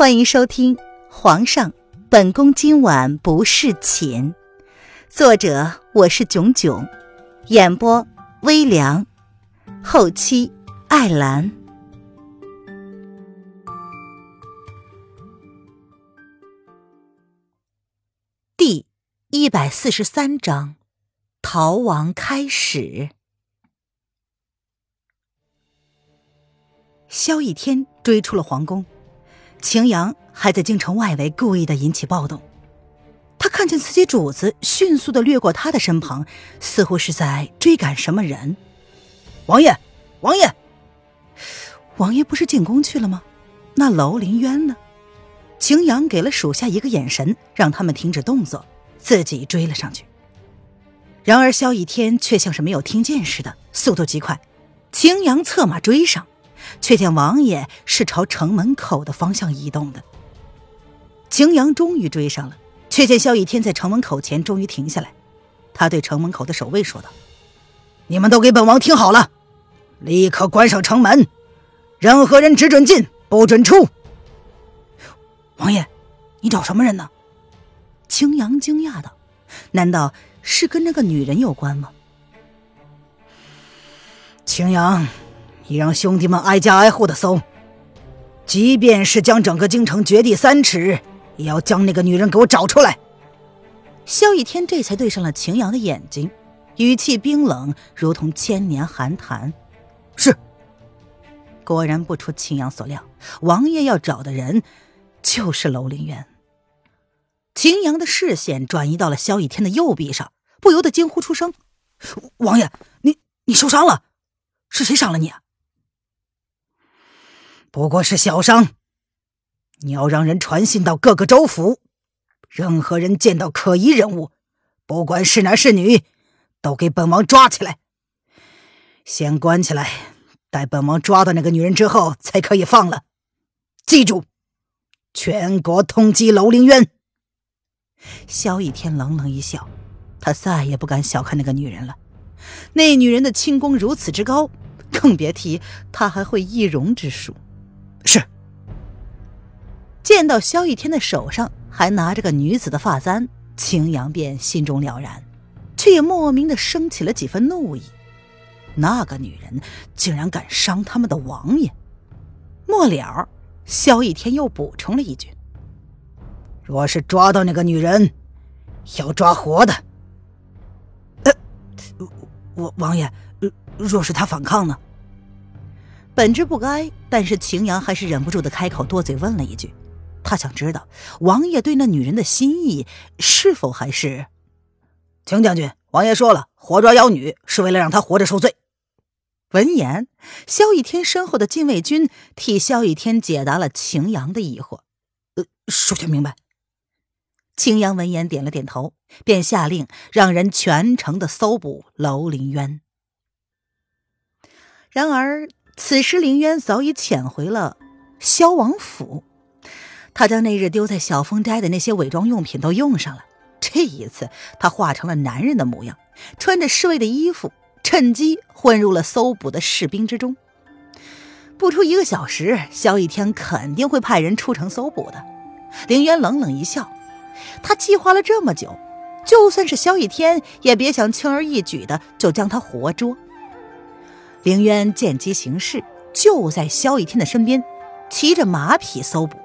欢迎收听《皇上，本宫今晚不侍寝》，作者我是囧囧，演播微凉，后期艾兰。第一百四十三章，逃亡开始。萧逸天追出了皇宫。秦阳还在京城外围故意的引起暴动，他看见自己主子迅速的掠过他的身旁，似乎是在追赶什么人。王爷，王爷，王爷不是进宫去了吗？那楼林渊呢？秦阳给了属下一个眼神，让他们停止动作，自己追了上去。然而萧逸天却像是没有听见似的，速度极快。秦阳策马追上。却见王爷是朝城门口的方向移动的。秦阳终于追上了，却见萧逸天在城门口前终于停下来。他对城门口的守卫说道：“你们都给本王听好了，立刻关上城门，任何人只准进，不准出。”王爷，你找什么人呢？青阳惊讶道：“难道是跟那个女人有关吗？”青阳。你让兄弟们挨家挨户的搜，即便是将整个京城掘地三尺，也要将那个女人给我找出来。萧逸天这才对上了秦阳的眼睛，语气冰冷，如同千年寒潭。是。果然不出秦阳所料，王爷要找的人就是楼凌渊。秦阳的视线转移到了萧逸天的右臂上，不由得惊呼出声：“王爷，你你受伤了？是谁伤了你啊？”不过是小伤，你要让人传信到各个州府，任何人见到可疑人物，不管是男是女，都给本王抓起来。先关起来，待本王抓到那个女人之后，才可以放了。记住，全国通缉楼凌渊。萧逸天冷冷一笑，他再也不敢小看那个女人了。那女人的轻功如此之高，更别提她还会易容之术。是。见到萧逸天的手上还拿着个女子的发簪，青阳便心中了然，却也莫名的升起了几分怒意。那个女人竟然敢伤他们的王爷！末了，萧逸天又补充了一句：“若是抓到那个女人，要抓活的。”呃，王王爷，若是他反抗呢？本知不该，但是秦阳还是忍不住的开口多嘴问了一句，他想知道王爷对那女人的心意是否还是。秦将军，王爷说了，活抓妖女是为了让她活着受罪。闻言，萧逸天身后的禁卫军替萧逸天解答了秦阳的疑惑。呃，属下明白。秦阳闻言点了点头，便下令让人全城的搜捕楼林渊。然而。此时，林渊早已潜回了萧王府。他将那日丢在小风斋的那些伪装用品都用上了。这一次，他化成了男人的模样，穿着侍卫的衣服，趁机混入了搜捕的士兵之中。不出一个小时，萧逸天肯定会派人出城搜捕的。林渊冷冷一笑，他计划了这么久，就算是萧逸天，也别想轻而易举的就将他活捉。凌渊见机行事，就在萧逸天的身边，骑着马匹搜捕。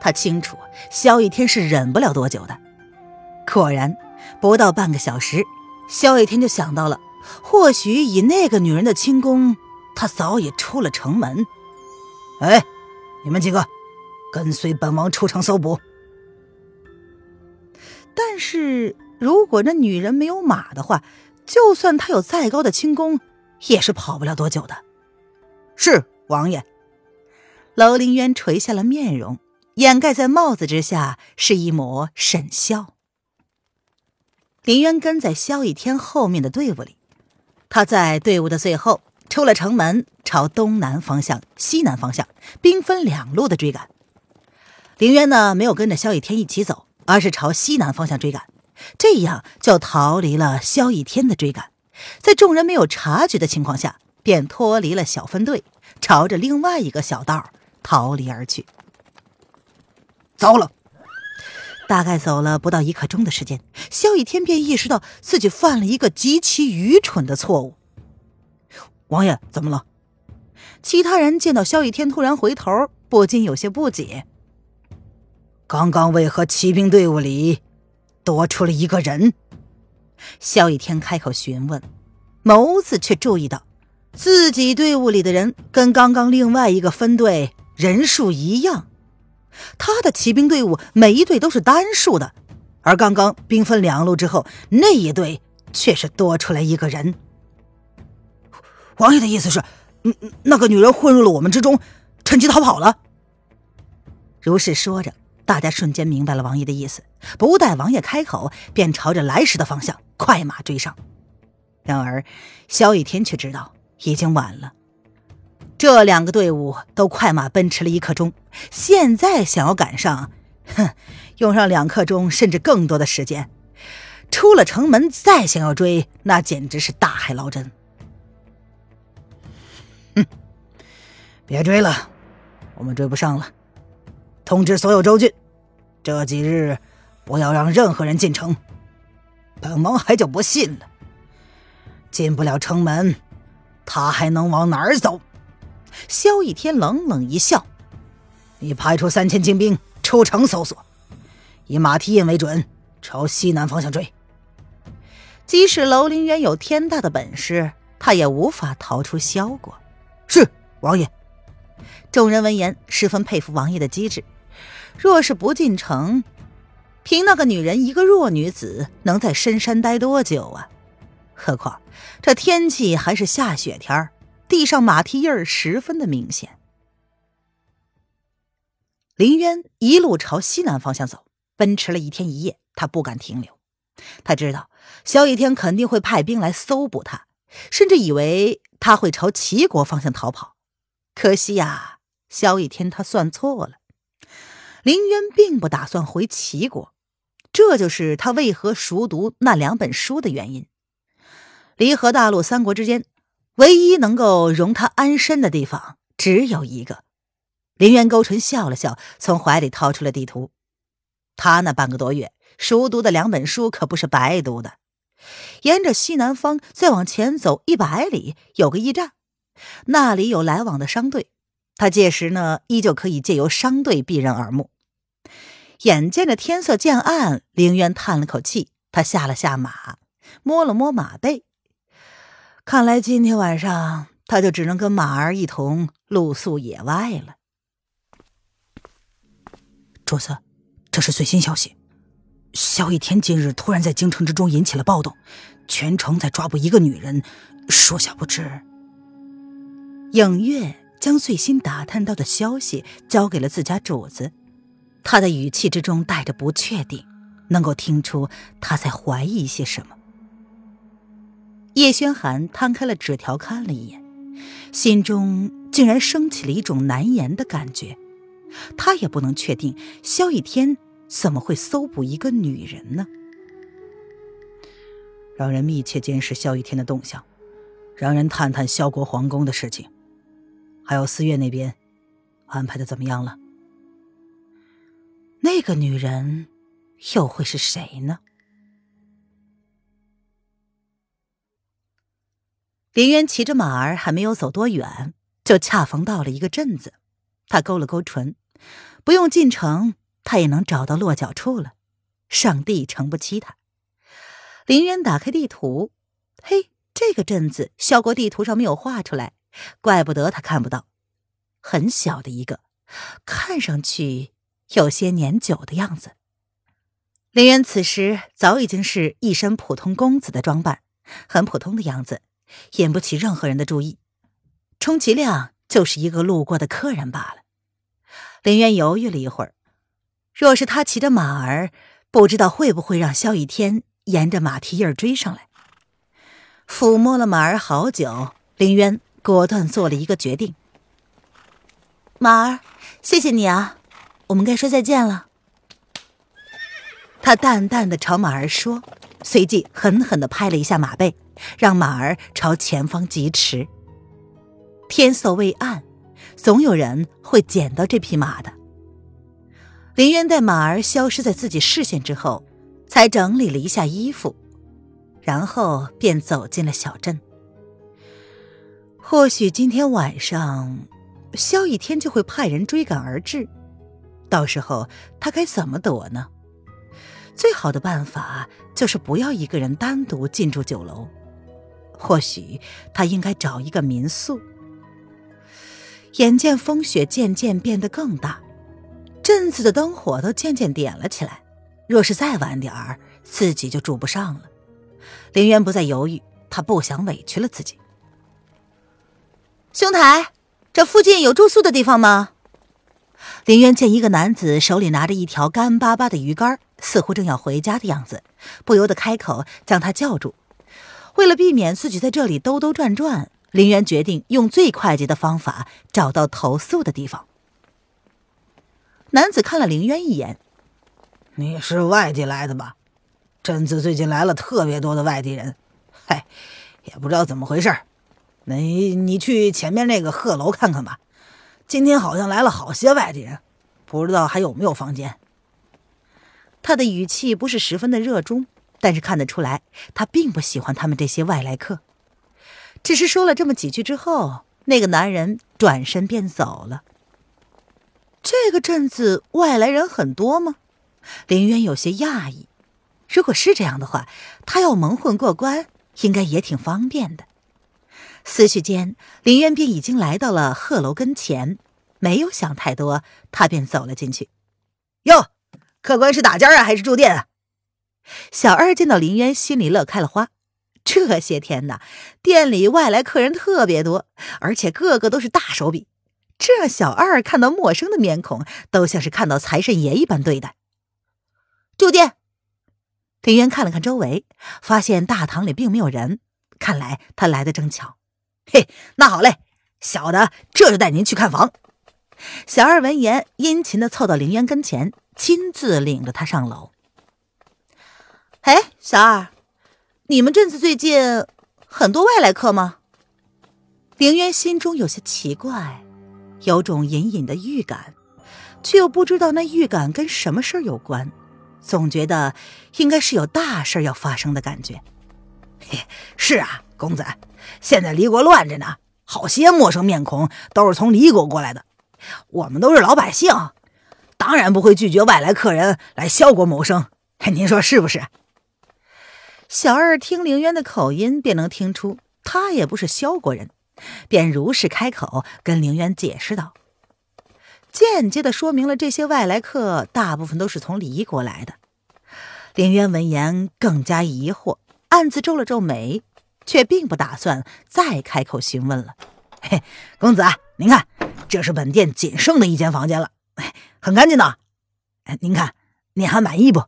他清楚萧逸天是忍不了多久的。果然，不到半个小时，萧逸天就想到了，或许以那个女人的轻功，他早已出了城门。哎，你们几个，跟随本王出城搜捕。但是如果那女人没有马的话，就算她有再高的轻功，也是跑不了多久的。是王爷。楼凌渊垂下了面容，掩盖在帽子之下是一抹沈笑。林渊跟在萧逸天后面的队伍里，他在队伍的最后出了城门，朝东南方向、西南方向兵分两路的追赶。林渊呢，没有跟着萧逸天一起走，而是朝西南方向追赶，这样就逃离了萧逸天的追赶。在众人没有察觉的情况下，便脱离了小分队，朝着另外一个小道逃离而去。糟了！大概走了不到一刻钟的时间，萧逸天便意识到自己犯了一个极其愚蠢的错误。王爷，怎么了？其他人见到萧逸天突然回头，不禁有些不解。刚刚为何骑兵队伍里多出了一个人？萧逸天开口询问，眸子却注意到自己队伍里的人跟刚刚另外一个分队人数一样。他的骑兵队伍每一队都是单数的，而刚刚兵分两路之后，那一队却是多出来一个人。王爷的意思是，嗯，那个女人混入了我们之中，趁机逃跑了。如是说着，大家瞬间明白了王爷的意思，不待王爷开口，便朝着来时的方向快马追上。然而，萧雨天却知道已经晚了。这两个队伍都快马奔驰了一刻钟，现在想要赶上，哼，用上两刻钟甚至更多的时间。出了城门再想要追，那简直是大海捞针。哼，别追了，我们追不上了。通知所有州郡，这几日不要让任何人进城。本王还就不信了，进不了城门，他还能往哪儿走？萧逸天冷冷一笑：“你派出三千精兵出城搜索，以马蹄印为准，朝西南方向追。即使楼凌渊有天大的本事，他也无法逃出萧国。”是王爷。众人闻言十分佩服王爷的机智。若是不进城，凭那个女人一个弱女子，能在深山待多久啊？何况这天气还是下雪天儿。地上马蹄印儿十分的明显。林渊一路朝西南方向走，奔驰了一天一夜，他不敢停留。他知道萧逸天肯定会派兵来搜捕他，甚至以为他会朝齐国方向逃跑。可惜呀，萧逸天他算错了。林渊并不打算回齐国，这就是他为何熟读那两本书的原因。离合大陆三国之间。唯一能够容他安身的地方只有一个。林渊勾唇笑了笑，从怀里掏出了地图。他那半个多月熟读的两本书可不是白读的。沿着西南方再往前走一百里，有个驿站，那里有来往的商队。他届时呢，依旧可以借由商队避人耳目。眼见着天色渐暗，凌渊叹了口气，他下了下马，摸了摸马背。看来今天晚上他就只能跟马儿一同露宿野外了。主子，这是最新消息。萧逸天今日突然在京城之中引起了暴动，全城在抓捕一个女人，属下不知。影月将最新打探到的消息交给了自家主子，他的语气之中带着不确定，能够听出他在怀疑些什么。叶轩寒摊开了纸条，看了一眼，心中竟然升起了一种难言的感觉。他也不能确定萧逸天怎么会搜捕一个女人呢？让人密切监视萧逸天的动向，让人探探萧国皇宫的事情，还有四月那边安排的怎么样了？那个女人又会是谁呢？林渊骑着马儿还没有走多远，就恰逢到了一个镇子。他勾了勾唇，不用进城，他也能找到落脚处了。上帝诚不欺他。林渊打开地图，嘿，这个镇子萧国地图上没有画出来，怪不得他看不到。很小的一个，看上去有些年久的样子。林渊此时早已经是一身普通公子的装扮，很普通的样子。引不起任何人的注意，充其量就是一个路过的客人罢了。林渊犹豫了一会儿，若是他骑着马儿，不知道会不会让萧逸天沿着马蹄印追上来。抚摸了马儿好久，林渊果断做了一个决定：“马儿，谢谢你啊，我们该说再见了。”他淡淡的朝马儿说，随即狠狠的拍了一下马背。让马儿朝前方疾驰。天色未暗，总有人会捡到这匹马的。林渊待马儿消失在自己视线之后，才整理了一下衣服，然后便走进了小镇。或许今天晚上，萧逸天就会派人追赶而至，到时候他该怎么躲呢？最好的办法就是不要一个人单独进驻酒楼。或许他应该找一个民宿。眼见风雪渐渐变得更大，镇子的灯火都渐渐点了起来。若是再晚点儿，自己就住不上了。林渊不再犹豫，他不想委屈了自己。兄台，这附近有住宿的地方吗？林渊见一个男子手里拿着一条干巴巴的鱼竿，似乎正要回家的样子，不由得开口将他叫住。为了避免自己在这里兜兜转转，林渊决定用最快捷的方法找到投宿的地方。男子看了林渊一眼：“你是外地来的吧？镇子最近来了特别多的外地人，嗨，也不知道怎么回事。你你去前面那个鹤楼看看吧，今天好像来了好些外地人，不知道还有没有房间。”他的语气不是十分的热衷。但是看得出来，他并不喜欢他们这些外来客。只是说了这么几句之后，那个男人转身便走了。这个镇子外来人很多吗？林渊有些讶异。如果是这样的话，他要蒙混过关，应该也挺方便的。思绪间，林渊便已经来到了鹤楼跟前，没有想太多，他便走了进去。哟，客官是打尖啊，还是住店啊？小二见到林渊，心里乐开了花。这些天呐，店里外来客人特别多，而且个个都是大手笔，这小二看到陌生的面孔，都像是看到财神爷一般对待。住店，林渊看了看周围，发现大堂里并没有人，看来他来的正巧。嘿，那好嘞，小的这就带您去看房。小二闻言，殷勤的凑到凌渊跟前，亲自领着他上楼。哎，小二，你们镇子最近很多外来客吗？凌渊心中有些奇怪，有种隐隐的预感，却又不知道那预感跟什么事儿有关，总觉得应该是有大事要发生的感觉。嘿，是啊，公子，现在离国乱着呢，好些陌生面孔都是从离国过来的，我们都是老百姓，当然不会拒绝外来客人来萧国谋生。您说是不是？小二听凌渊的口音，便能听出他也不是萧国人，便如实开口跟凌渊解释道，间接的说明了这些外来客大部分都是从离国来的。凌渊闻言更加疑惑，暗自皱了皱眉，却并不打算再开口询问了。嘿，公子啊，您看，这是本店仅剩的一间房间了，很干净的。您看，您还满意不？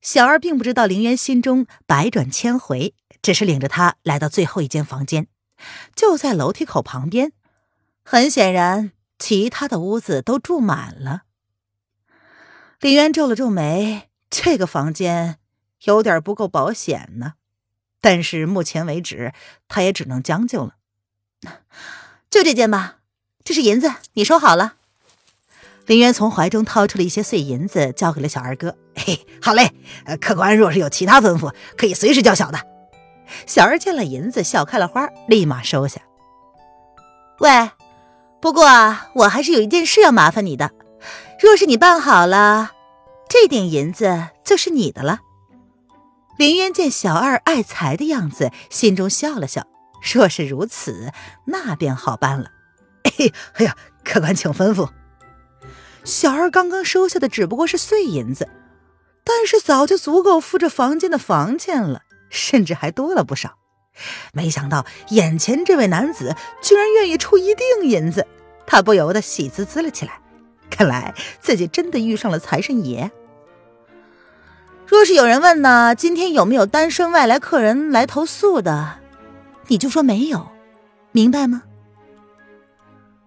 小二并不知道林渊心中百转千回，只是领着他来到最后一间房间，就在楼梯口旁边。很显然，其他的屋子都住满了。林渊皱了皱眉，这个房间有点不够保险呢。但是目前为止，他也只能将就了。就这件吧，这是银子，你收好了。林渊从怀中掏出了一些碎银子，交给了小二哥。嘿，好嘞。呃，客官若是有其他吩咐，可以随时叫小的。小二见了银子，笑开了花，立马收下。喂，不过我还是有一件事要麻烦你的。若是你办好了，这点银子就是你的了。林渊见小二爱财的样子，心中笑了笑。若是如此，那便好办了。哎，哎呀，客官请吩咐。小二刚刚收下的只不过是碎银子，但是早就足够付这房间的房钱了，甚至还多了不少。没想到眼前这位男子居然愿意出一锭银子，他不由得喜滋滋了起来。看来自己真的遇上了财神爷。若是有人问呢，今天有没有单身外来客人来投宿的，你就说没有，明白吗？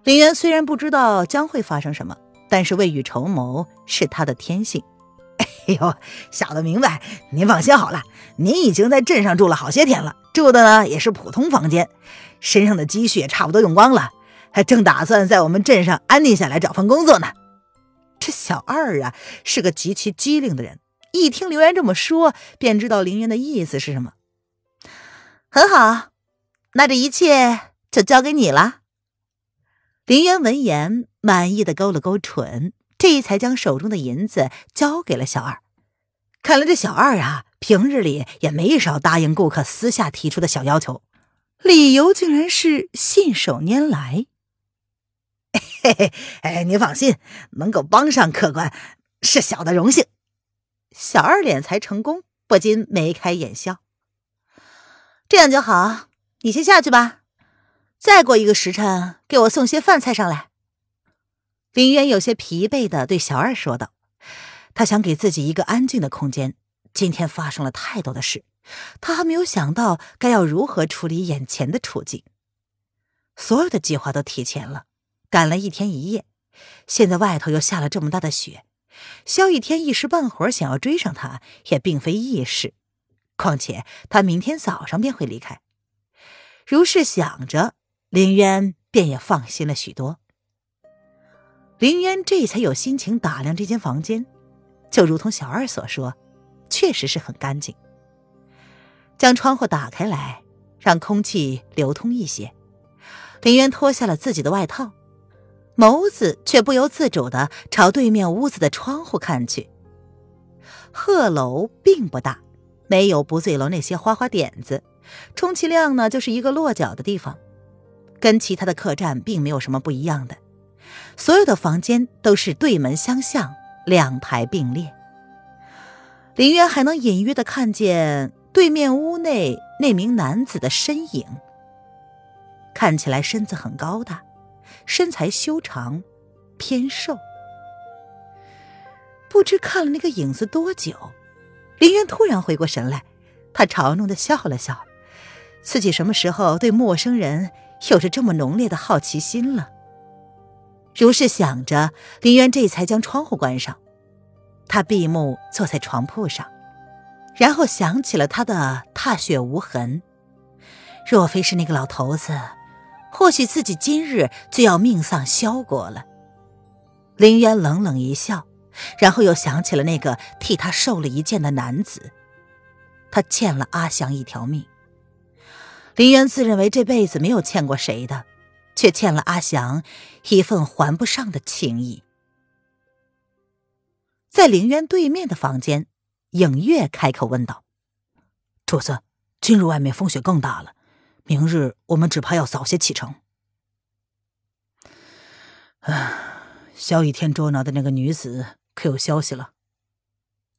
林渊虽然不知道将会发生什么。但是未雨绸缪是他的天性。哎呦，小的明白，您放心好了。您已经在镇上住了好些天了，住的呢也是普通房间，身上的积蓄也差不多用光了，还正打算在我们镇上安定下来找份工作呢。这小二啊是个极其机灵的人，一听林渊这么说，便知道林渊的意思是什么。很好，那这一切就交给你了。林渊闻言，满意的勾了勾唇，这才将手中的银子交给了小二。看来这小二啊，平日里也没少答应顾客私下提出的小要求，理由竟然是信手拈来。嘿嘿，哎，您放心，能够帮上客官是小的荣幸。小二敛财成功，不禁眉开眼笑。这样就好，你先下去吧。再过一个时辰，给我送些饭菜上来。林渊有些疲惫的对小二说道：“他想给自己一个安静的空间。今天发生了太多的事，他还没有想到该要如何处理眼前的处境。所有的计划都提前了，赶了一天一夜，现在外头又下了这么大的雪，萧逸天一时半会儿想要追上他，也并非易事。况且他明天早上便会离开。如是想着。”林渊便也放心了许多。林渊这才有心情打量这间房间，就如同小二所说，确实是很干净。将窗户打开来，让空气流通一些。林渊脱下了自己的外套，眸子却不由自主的朝对面屋子的窗户看去。鹤楼并不大，没有不醉楼那些花花点子，充其量呢就是一个落脚的地方。跟其他的客栈并没有什么不一样的，所有的房间都是对门相向，两排并列。林渊还能隐约的看见对面屋内那名男子的身影，看起来身子很高大，身材修长，偏瘦。不知看了那个影子多久，林渊突然回过神来，他嘲弄的笑了笑，自己什么时候对陌生人？有着这么浓烈的好奇心了。如是想着，林渊这才将窗户关上。他闭目坐在床铺上，然后想起了他的踏雪无痕。若非是那个老头子，或许自己今日就要命丧萧国了。林渊冷冷一笑，然后又想起了那个替他受了一剑的男子。他欠了阿祥一条命。林渊自认为这辈子没有欠过谁的，却欠了阿祥一份还不上的情谊。在林渊对面的房间，影月开口问道：“主子，今日外面风雪更大了，明日我们只怕要早些启程。”唉，萧逸天捉拿的那个女子可有消息了？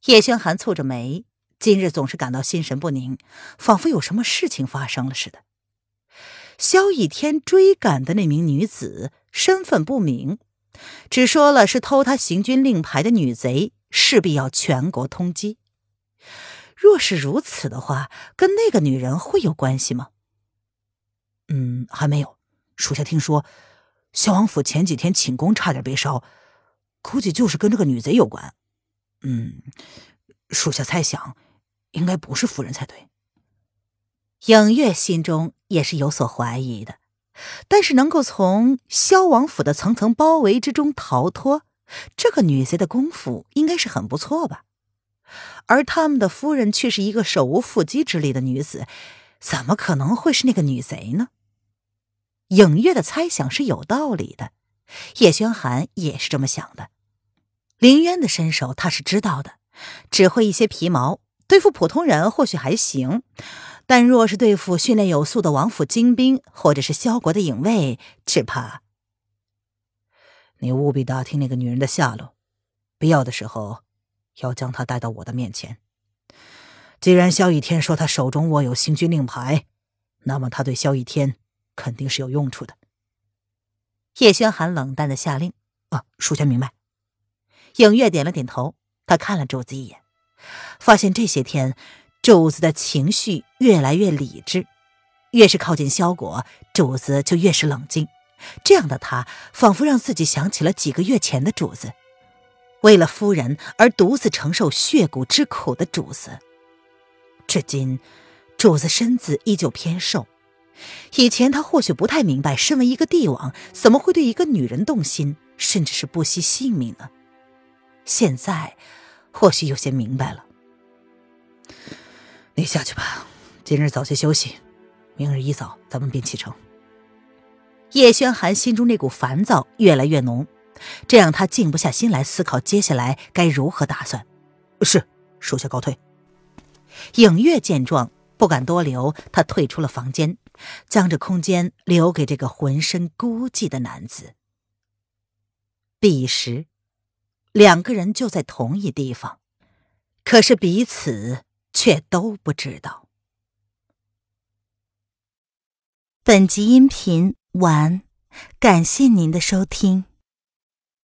叶轩寒蹙着眉。今日总是感到心神不宁，仿佛有什么事情发生了似的。萧逸天追赶的那名女子身份不明，只说了是偷他行军令牌的女贼，势必要全国通缉。若是如此的话，跟那个女人会有关系吗？嗯，还没有。属下听说，萧王府前几天寝宫差点被烧，估计就是跟这个女贼有关。嗯，属下猜想。应该不是夫人才对。影月心中也是有所怀疑的，但是能够从萧王府的层层包围之中逃脱，这个女贼的功夫应该是很不错吧？而他们的夫人却是一个手无缚鸡之力的女子，怎么可能会是那个女贼呢？影月的猜想是有道理的，叶轩寒也是这么想的。林渊的身手他是知道的，只会一些皮毛。对付普通人或许还行，但若是对付训练有素的王府精兵，或者是萧国的影卫，只怕……你务必打听那个女人的下落，必要的时候要将她带到我的面前。既然萧逸天说他手中握有行军令牌，那么他对萧逸天肯定是有用处的。叶轩寒冷淡的下令：“啊，属下明白。”影月点了点头，他看了主子一眼。发现这些天，主子的情绪越来越理智，越是靠近萧果，主子就越是冷静。这样的他，仿佛让自己想起了几个月前的主子，为了夫人而独自承受血骨之苦的主子。至今，主子身子依旧偏瘦。以前他或许不太明白，身为一个帝王，怎么会对一个女人动心，甚至是不惜性命呢？现在或许有些明白了。你下去吧，今日早些休息，明日一早咱们便启程。叶轩寒心中那股烦躁越来越浓，这让他静不下心来思考接下来该如何打算。是，属下告退。影月见状。不敢多留，他退出了房间，将这空间留给这个浑身孤寂的男子。彼时，两个人就在同一地方，可是彼此却都不知道。本集音频完，感谢您的收听。